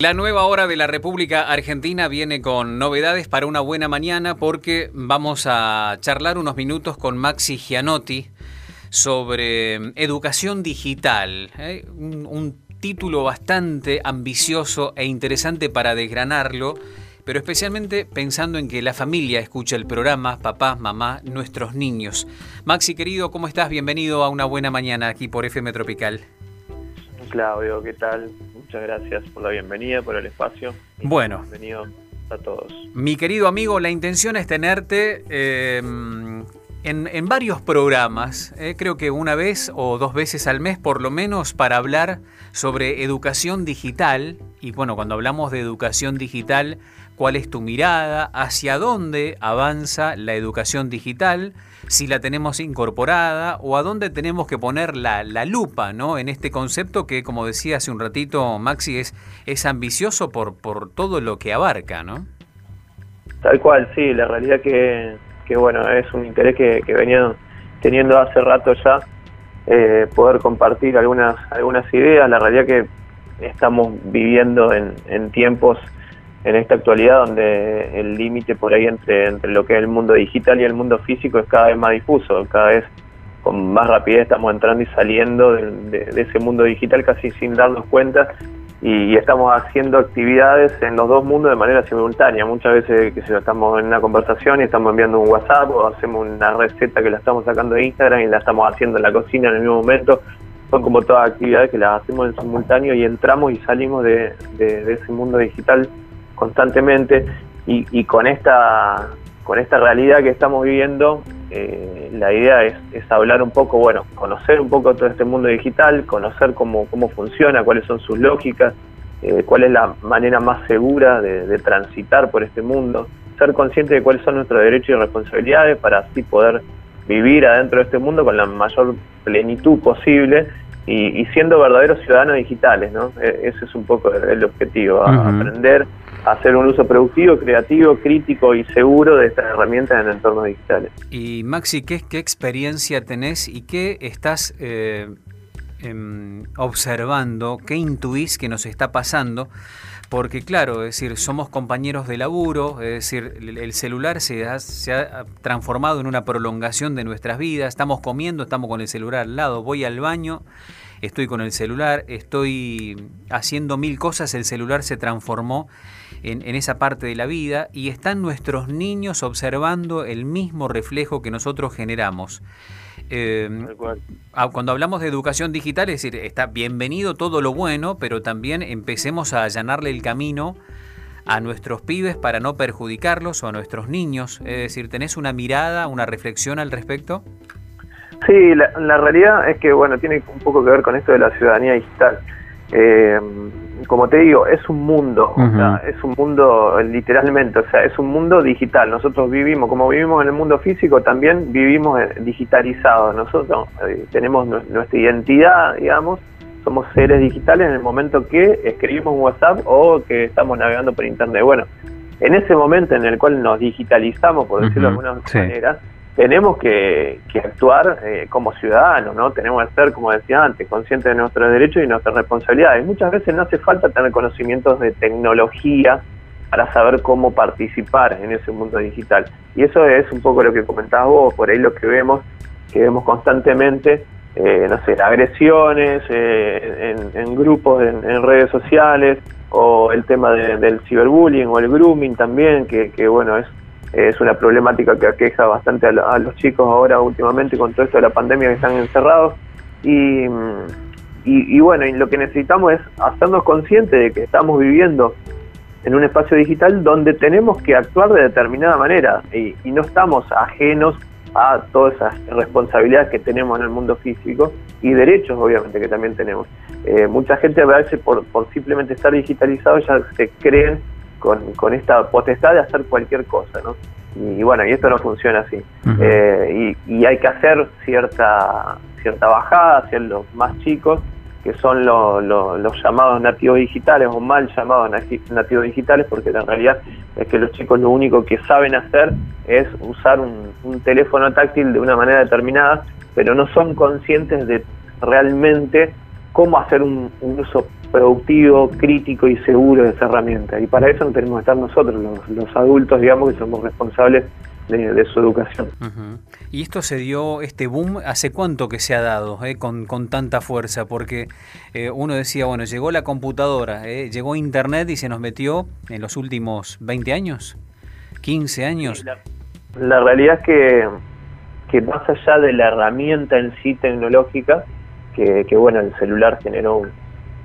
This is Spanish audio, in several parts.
La nueva hora de la República Argentina viene con novedades para una buena mañana porque vamos a charlar unos minutos con Maxi Gianotti sobre educación digital. ¿eh? Un, título bastante ambicioso e interesante para desgranarlo, pero especialmente pensando en que la familia escucha el programa, papá, mamá, nuestros niños. Maxi querido, ¿cómo estás? Bienvenido a una buena mañana aquí por FM Tropical. Claudio, ¿qué tal? Muchas gracias por la bienvenida, por el espacio. Bueno. Bienvenido a todos. Mi querido amigo, la intención es tenerte eh, en, en, varios programas, eh, creo que una vez o dos veces al mes por lo menos, para hablar sobre educación digital. Y bueno, cuando hablamos de educación digital, ¿cuál es tu mirada? ¿Hacia dónde avanza la educación digital? si la tenemos incorporada o a dónde tenemos que poner la, la, lupa ¿no? en este concepto que, como decía hace un ratito Maxi, es, es ambicioso por, por todo lo que abarca, ¿no? Tal cual, sí, la realidad que, que bueno, es un interés que, que venía teniendo hace rato ya, eh, poder compartir algunas, algunas ideas, la realidad que estamos viviendo en, en tiempos en esta actualidad donde el límite por ahí entre, entre lo que es el mundo digital y el mundo físico es cada vez más difuso, cada vez con más rapidez estamos entrando y saliendo de, ese mundo digital casi sin darnos cuenta y, estamos haciendo actividades en los dos mundos de manera simultánea. Muchas veces que si estamos en una conversación y estamos enviando un WhatsApp o hacemos una receta que la estamos sacando de Instagram y la estamos haciendo en la cocina en el mismo momento, son como todas actividades que las hacemos en simultáneo y entramos y salimos de ese mundo digital constantemente y, y, con esta con esta realidad que estamos viviendo eh, la idea es, es, hablar un poco bueno conocer un poco todo este mundo digital conocer cómo, cómo funciona cuáles son sus lógicas eh, cuál es la manera más segura de, de, transitar por este mundo ser consciente de cuáles son nuestros derechos y responsabilidades para así poder vivir adentro de este mundo con la mayor plenitud posible y, y, siendo verdaderos ciudadanos digitales, ¿no? E, ese es un poco el, objetivo, uh -huh. aprender hacer un uso productivo, creativo, crítico y seguro de estas herramientas en entornos digitales. Y Maxi, ¿qué, qué experiencia tenés y qué estás eh, eh, observando, qué intuís que nos está pasando? Porque claro, es decir, somos compañeros de laburo, es decir, el celular se ha, se ha, transformado en una prolongación de nuestras vidas, estamos comiendo, estamos con el celular al lado, voy al baño, estoy con el celular, estoy haciendo mil cosas, el celular se transformó en, en, esa parte de la vida y están nuestros niños observando el mismo reflejo que nosotros generamos. Eh, cuando hablamos de educación digital, es decir, está bienvenido todo lo bueno, pero también empecemos a allanarle el camino a nuestros pibes para no perjudicarlos o a nuestros niños. Es decir, ¿tenés una mirada, una reflexión al respecto? Sí, la, la realidad es que, bueno, tiene un poco que ver con esto de la ciudadanía digital. Eh, como te digo, es un mundo, uh -huh. o sea, es un mundo literalmente, o sea, es un mundo digital. Nosotros vivimos, como vivimos en el mundo físico, también vivimos digitalizados. Nosotros eh, tenemos nuestra identidad, digamos, somos seres digitales en el momento que escribimos un WhatsApp o que estamos navegando por Internet. Bueno, en ese momento en el cual nos digitalizamos, por decirlo uh -huh. de alguna sí. manera, tenemos que, que actuar eh, como ciudadanos, ¿no? Tenemos que ser, como decía antes, conscientes de nuestros derechos y nuestras responsabilidades. Muchas veces no hace falta tener conocimientos de tecnología para saber cómo participar en ese mundo digital. Y eso es un poco lo que comentabas vos, por ahí lo que vemos, que vemos constantemente, eh, no sé, agresiones eh, en, grupos, en, en, redes sociales, o el tema de, del ciberbullying o el grooming también, que, que bueno, es es una problemática que aqueja bastante a, a, los chicos ahora últimamente con todo esto de la pandemia que están encerrados y, y, y, bueno, y lo que necesitamos es hacernos conscientes de que estamos viviendo en un espacio digital donde tenemos que actuar de determinada manera y, y no estamos ajenos a todas esas responsabilidades que tenemos en el mundo físico y derechos obviamente que también tenemos. Eh, mucha gente a veces por, por simplemente estar digitalizado ya se creen con, con esta potestad de hacer cualquier cosa, ¿no? Y, y bueno, y esto no funciona así. Uh -huh. eh, y, y, hay que hacer cierta, cierta bajada hacia los más chicos, que son lo, lo, los llamados nativos digitales o mal llamados nativos digitales, porque en realidad es que los chicos lo único que saben hacer es usar un, un teléfono táctil de una manera determinada, pero no son conscientes de realmente cómo hacer un, un uso productivo, crítico y seguro de esa herramienta. Y para eso no tenemos que estar nosotros, los, adultos, digamos, que somos responsables de, su educación. Y esto se dio, este boom, ¿hace cuánto que se ha dado eh, con, con, tanta fuerza? Porque eh, uno decía, bueno, llegó la computadora, eh, llegó Internet y se nos metió en los últimos 20 años, 15 años. la, realidad es que, que más allá de la herramienta en sí tecnológica, que, que bueno, el celular generó un,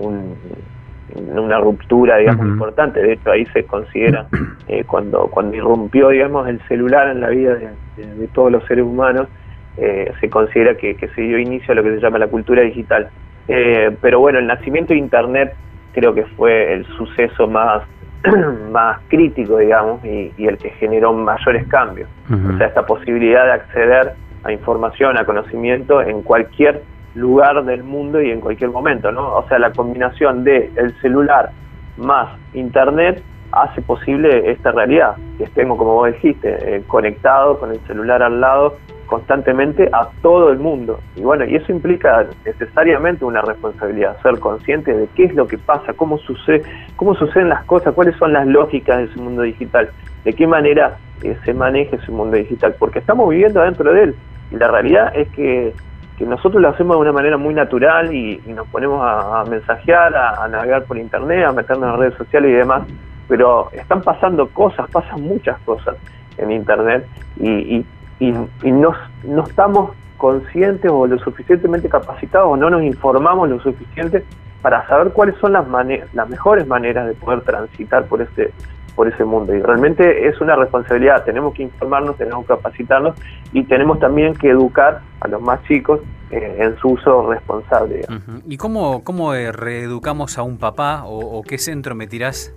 una ruptura, digamos, importante. De hecho, ahí se considera, eh, cuando, cuando irrumpió, digamos, el celular en la vida de, todos los seres humanos, eh, se considera que, se dio inicio a lo que se llama la cultura digital. Eh, pero bueno, el nacimiento de Internet creo que fue el suceso más, más crítico, digamos, y, el que generó mayores cambios. O sea, esta posibilidad de acceder a información, a conocimiento en cualquier lugar del mundo y en cualquier momento, ¿no? O sea, la combinación de el celular más internet hace posible esta realidad, que estemos, como vos dijiste, eh, conectados con el celular al lado constantemente a todo el mundo. Y bueno, y eso implica necesariamente una responsabilidad, ser consciente de qué es lo que pasa, cómo sucede, cómo suceden las cosas, cuáles son las lógicas de ese mundo digital, de qué manera eh, se maneja ese mundo digital, porque estamos viviendo dentro de él. Y la realidad es que que nosotros lo hacemos de una manera muy natural y, nos ponemos a, mensajear, a, navegar por internet, a meternos en redes sociales y demás, pero están pasando cosas, pasan muchas cosas en internet y, no, no estamos conscientes o lo suficientemente capacitados o no nos informamos lo suficiente para saber cuáles son las, las mejores maneras de poder transitar por este por ese mundo. Y realmente es una responsabilidad, tenemos que informarnos, tenemos que capacitarnos y tenemos también que educar a los más chicos eh, en su uso responsable. ¿Y cómo, cómo eh, reeducamos a un papá o, qué centro me tirás?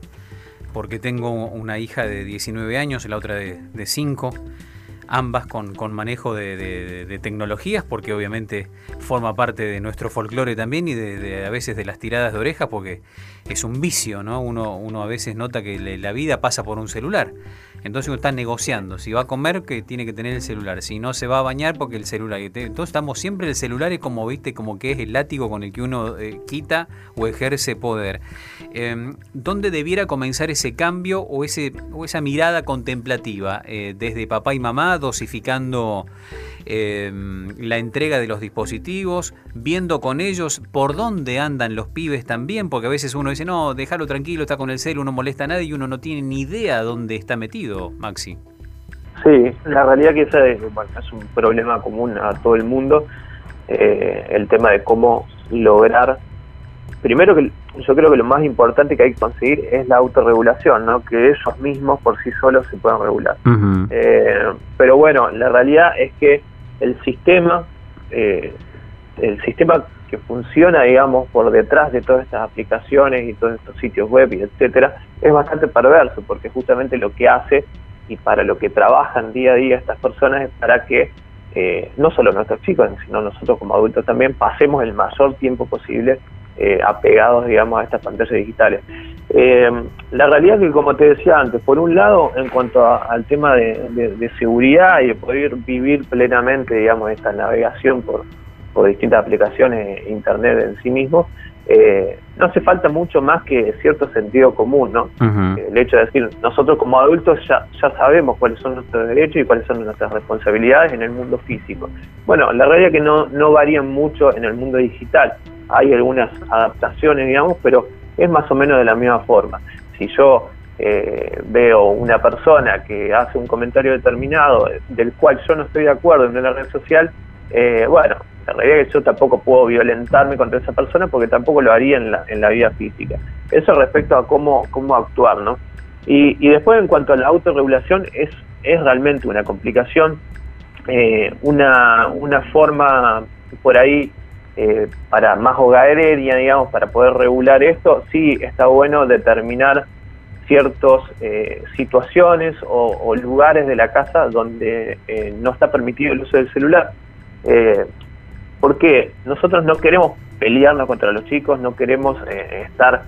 Porque tengo una hija de 19 años, la otra de, de 5 ambas con, con manejo de, tecnologías, porque obviamente forma parte de nuestro folclore también y de, a veces de las tiradas de orejas, porque es un vicio, ¿no? Uno, uno a veces nota que la vida pasa por un celular. Entonces uno está negociando. Si va a comer, que tiene que tener el celular. Si no se va a bañar, porque el celular. Entonces estamos siempre el celular es como, viste, como que es el látigo con el que uno eh, quita o ejerce poder. Em, ¿Dónde debiera comenzar ese cambio o, ese, o esa mirada contemplativa? Eh, desde papá y mamá, dosificando em, la entrega de los dispositivos, viendo con ellos por dónde andan los pibes también, porque a veces uno dice, no, déjalo tranquilo, está con el celu, no molesta a nadie y uno no tiene ni idea dónde está metido, Maxi. Sí, la realidad que ese es, un problema común a todo el mundo, eh, el tema de cómo lograr, primero que yo creo que lo más importante que hay que conseguir es la autorregulación, ¿no? que ellos mismos por sí solos se puedan regular. Eh, pero bueno, la realidad es que el sistema, eh, el sistema que funciona, digamos, por detrás de todas estas aplicaciones y todos estos sitios web y etcétera, es bastante perverso, porque justamente lo que hace y para lo que trabajan día a día estas personas es para que eh, no solo nuestros chicos, sino nosotros como adultos también pasemos el mayor tiempo posible eh, apegados, digamos, a estas pantallas digitales. Eh, la realidad es que, como te decía antes, por un lado, en cuanto al tema de, seguridad y de poder vivir plenamente, digamos, esta navegación por, por distintas aplicaciones internet en sí mismo, eh, no hace falta mucho más que cierto sentido común, ¿no? El hecho de decir, nosotros como adultos ya, ya sabemos cuáles son nuestros derechos y cuáles son nuestras responsabilidades en el mundo físico. Bueno, la realidad es que no, no varían mucho en el mundo digital hay algunas adaptaciones, digamos, pero es más o menos de la misma forma. Si yo eh, veo una persona que hace un comentario determinado del cual yo no estoy de acuerdo en una red social, eh, bueno, la realidad es que yo tampoco puedo violentarme contra esa persona porque tampoco lo haría en la, en la vida física. Eso respecto a cómo, cómo actuar, ¿no? Y, y después en cuanto a la autorregulación es, es realmente una complicación, eh, una, una forma por ahí eh, para más hogarería, digamos, para poder regular esto, sí está bueno determinar ciertas eh, situaciones o, lugares de la casa donde eh, no está permitido el uso del celular. porque nosotros no queremos pelearnos contra los chicos, no queremos estar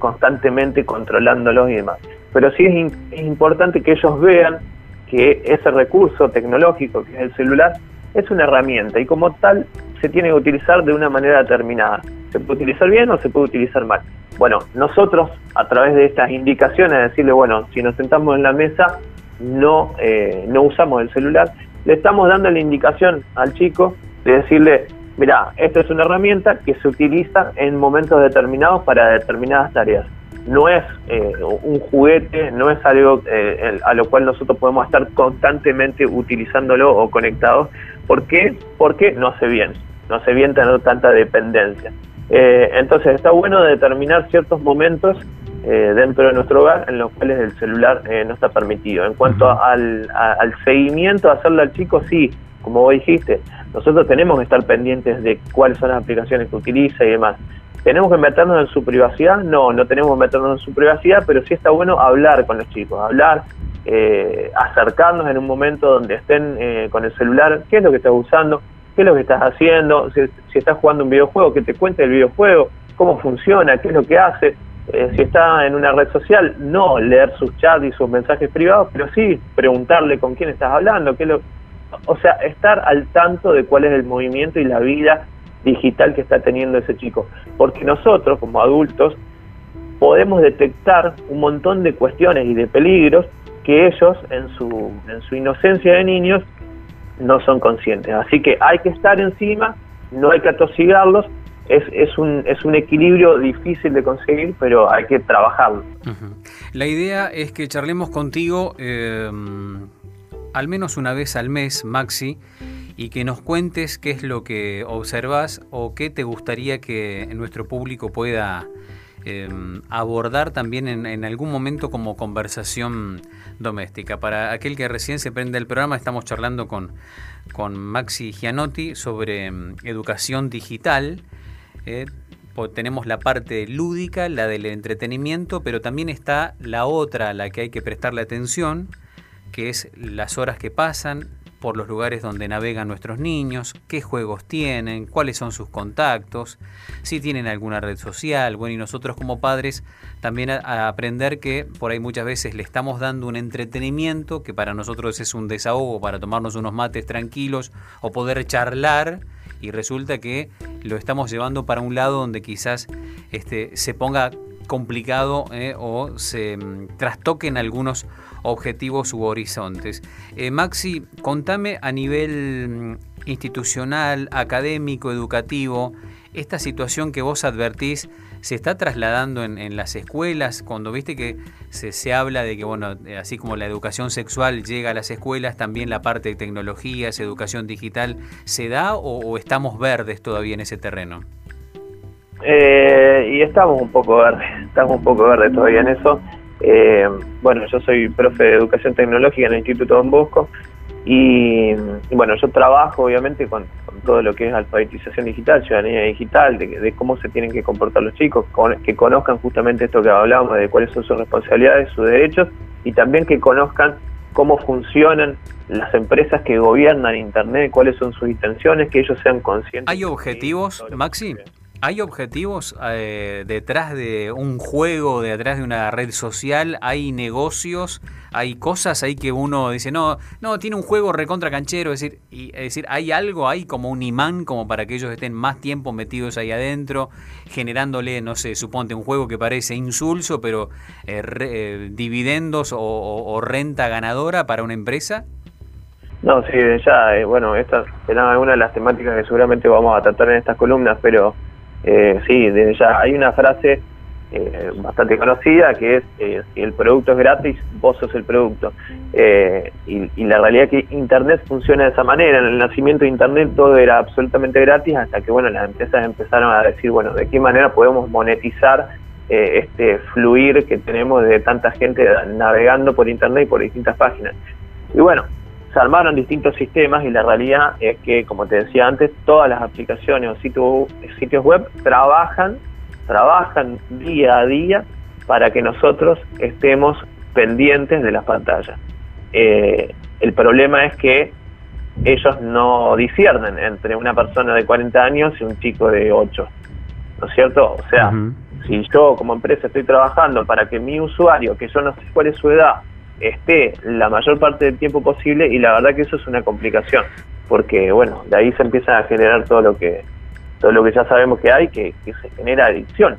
constantemente controlándolos y demás. Pero sí es importante que ellos vean que ese recurso tecnológico que es el celular es una herramienta y como tal se tiene que utilizar de una manera determinada. se puede utilizar bien o se puede utilizar mal. Bueno, nosotros a través de estas indicaciones, decirle, bueno, si nos sentamos en la mesa, no, eh, no usamos el celular, le estamos dando la indicación al chico de decirle, mira, esta es una herramienta que se utiliza en momentos determinados para determinadas tareas. No es eh, un juguete, no es algo eh, a lo cual nosotros podemos estar constantemente utilizándolo o conectados. ¿Por qué? Porque no hace bien, no hace bien tener tanta dependencia. Eh, entonces está bueno determinar ciertos momentos dentro de nuestro hogar en los cuales el celular no está permitido. En cuanto al, al seguimiento, hacerlo al chico, sí, como vos dijiste, nosotros tenemos que estar pendientes de cuáles son las aplicaciones que utiliza y demás. ¿Tenemos que meternos en su privacidad? No, no tenemos que meternos en su privacidad, pero sí está bueno hablar con los chicos, hablar, eh, acercarnos en un momento donde estén eh, con el celular, qué es lo que estás usando, qué es lo que estás haciendo, si, estás jugando un videojuego, que te cuente el videojuego, cómo funciona, qué es lo que hace. Eh, si está en una red social, no leer sus chats y sus mensajes privados, pero sí preguntarle con quién estás hablando, qué es lo, o sea, estar al tanto de cuál es el movimiento y la vida digital que está teniendo ese chico. Porque nosotros, como adultos, podemos detectar un montón de cuestiones y de peligros que ellos, en su, en su inocencia de niños, no son conscientes. Así que hay que estar encima, no hay que atosigarlos, es, es, un, es un equilibrio difícil de conseguir, pero hay que trabajarlo. La idea es que charlemos contigo eh, al menos una vez al mes, Maxi, y que nos cuentes qué es lo que observas o qué te gustaría que nuestro público pueda em, abordar también en, algún momento como conversación doméstica. Para aquel que recién se prende el programa, estamos charlando con, con Maxi Gianotti sobre em, educación digital. Eh, tenemos la parte lúdica, la del entretenimiento, pero también está la otra a la que hay que prestarle atención, que es las horas que pasan por los lugares donde navegan nuestros niños, qué juegos tienen, cuáles son sus contactos, si tienen alguna red social, bueno, y nosotros como padres también a, aprender que por ahí muchas veces le estamos dando un entretenimiento que para nosotros es un desahogo para tomarnos unos mates tranquilos o poder charlar y resulta que lo estamos llevando para un lado donde quizás este, se ponga complicado eh, o se mm, trastoquen algunos objetivos u horizontes. Eh, Maxi, contame a nivel mm, institucional, académico, educativo, esta situación que vos advertís se está trasladando en, las escuelas, cuando viste que se, habla de que, bueno, eh, así como la educación sexual llega a las escuelas, también la parte de tecnologías, educación digital, ¿se da o, estamos verdes todavía en ese terreno? Eh, y estamos un poco verdes, estamos un poco verdes todavía en eso. Eh, bueno, yo soy profe de educación tecnológica en el Instituto Don Bosco y, bueno, yo trabajo obviamente con, todo lo que es alfabetización digital, ciudadanía digital, de, cómo se tienen que comportar los chicos, que conozcan justamente esto que hablábamos, de cuáles son sus responsabilidades, sus derechos y también que conozcan cómo funcionan las empresas que gobiernan Internet, cuáles son sus intenciones, que ellos sean conscientes. ¿Hay objetivos, Maxi? ¿Hay objetivos eh, detrás de un juego, detrás de una red social? ¿Hay negocios? ¿Hay cosas ahí que uno dice, no, no, tiene un juego recontra canchero? Es decir, y, es decir, ¿hay algo ahí como un imán como para que ellos estén más tiempo metidos ahí adentro, generándole, no sé, suponte un juego que parece insulso, pero eh, eh, dividendos o, renta ganadora para una empresa? No, sí, ya, bueno, estas serán algunas de las temáticas que seguramente vamos a tratar en estas columnas, pero eh, sí, ya hay una frase eh, bastante conocida que es eh, si el producto es gratis, vos sos el producto. Eh, y, la realidad es que Internet funciona de esa manera. En el nacimiento de Internet todo era absolutamente gratis hasta que bueno las empresas empezaron a decir, bueno, ¿de qué manera podemos monetizar este fluir que tenemos de tanta gente navegando por Internet y por distintas páginas? Y bueno, se armaron distintos sistemas y la realidad es que, como te decía antes, todas las aplicaciones o sitios, web trabajan, trabajan día a día para que nosotros estemos pendientes de las pantallas. Eh, el problema es que ellos no disciernen entre una persona de 40 años y un chico de 8. ¿No es cierto? O sea, si yo como empresa estoy trabajando para que mi usuario, que yo no sé cuál es su edad, esté la mayor parte del tiempo posible y la verdad que eso es una complicación porque bueno de ahí se empieza a generar todo lo que todo lo que ya sabemos que hay, que, se genera adicción.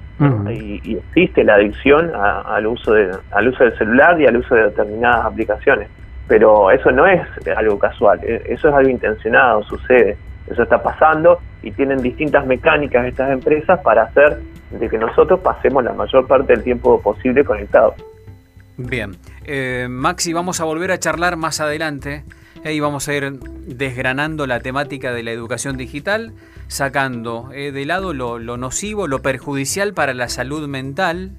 y, existe la adicción al, uso de, al uso del celular y al uso de determinadas aplicaciones. Pero eso no es algo casual, e, eso es algo intencionado, sucede, eso está pasando y tienen distintas mecánicas estas empresas para hacer de que nosotros pasemos la mayor parte del tiempo posible conectados. Bien, eh, Maxi, vamos a volver a charlar más adelante. Y vamos a ir desgranando la temática de la educación digital, sacando eh, de lado lo, nocivo, lo perjudicial para la salud mental,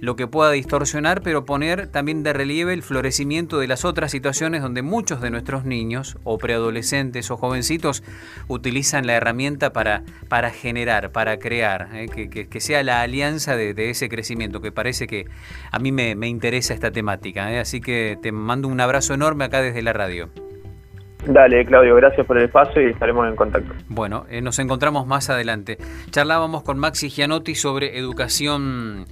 lo que pueda distorsionar, pero poner también de relieve el florecimiento de las otras situaciones donde muchos de nuestros niños o preadolescentes o jovencitos utilizan la herramienta para, para generar, para crear, eh, que, sea la alianza de, ese crecimiento, que parece que a mí me, interesa esta temática. Eh. Así que te mando un abrazo enorme acá desde la radio. Dale, Claudio, gracias por el espacio y estaremos en contacto. Bueno, eh, nos encontramos más adelante. Charlábamos con Maxi Gianotti sobre educación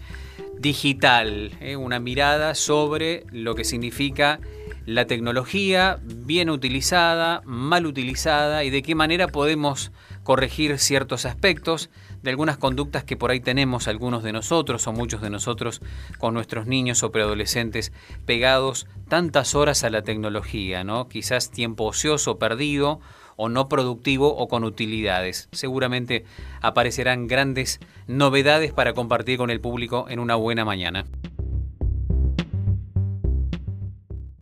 digital, eh, una mirada sobre lo que significa la tecnología bien utilizada, mal utilizada y de qué manera podemos corregir ciertos aspectos de algunas conductas que por ahí tenemos algunos de nosotros o muchos de nosotros con nuestros niños o preadolescentes pegados tantas horas a la tecnología, ¿no? Quizás tiempo ocioso perdido o no productivo o con utilidades. Seguramente aparecerán grandes novedades para compartir con el público en una buena mañana.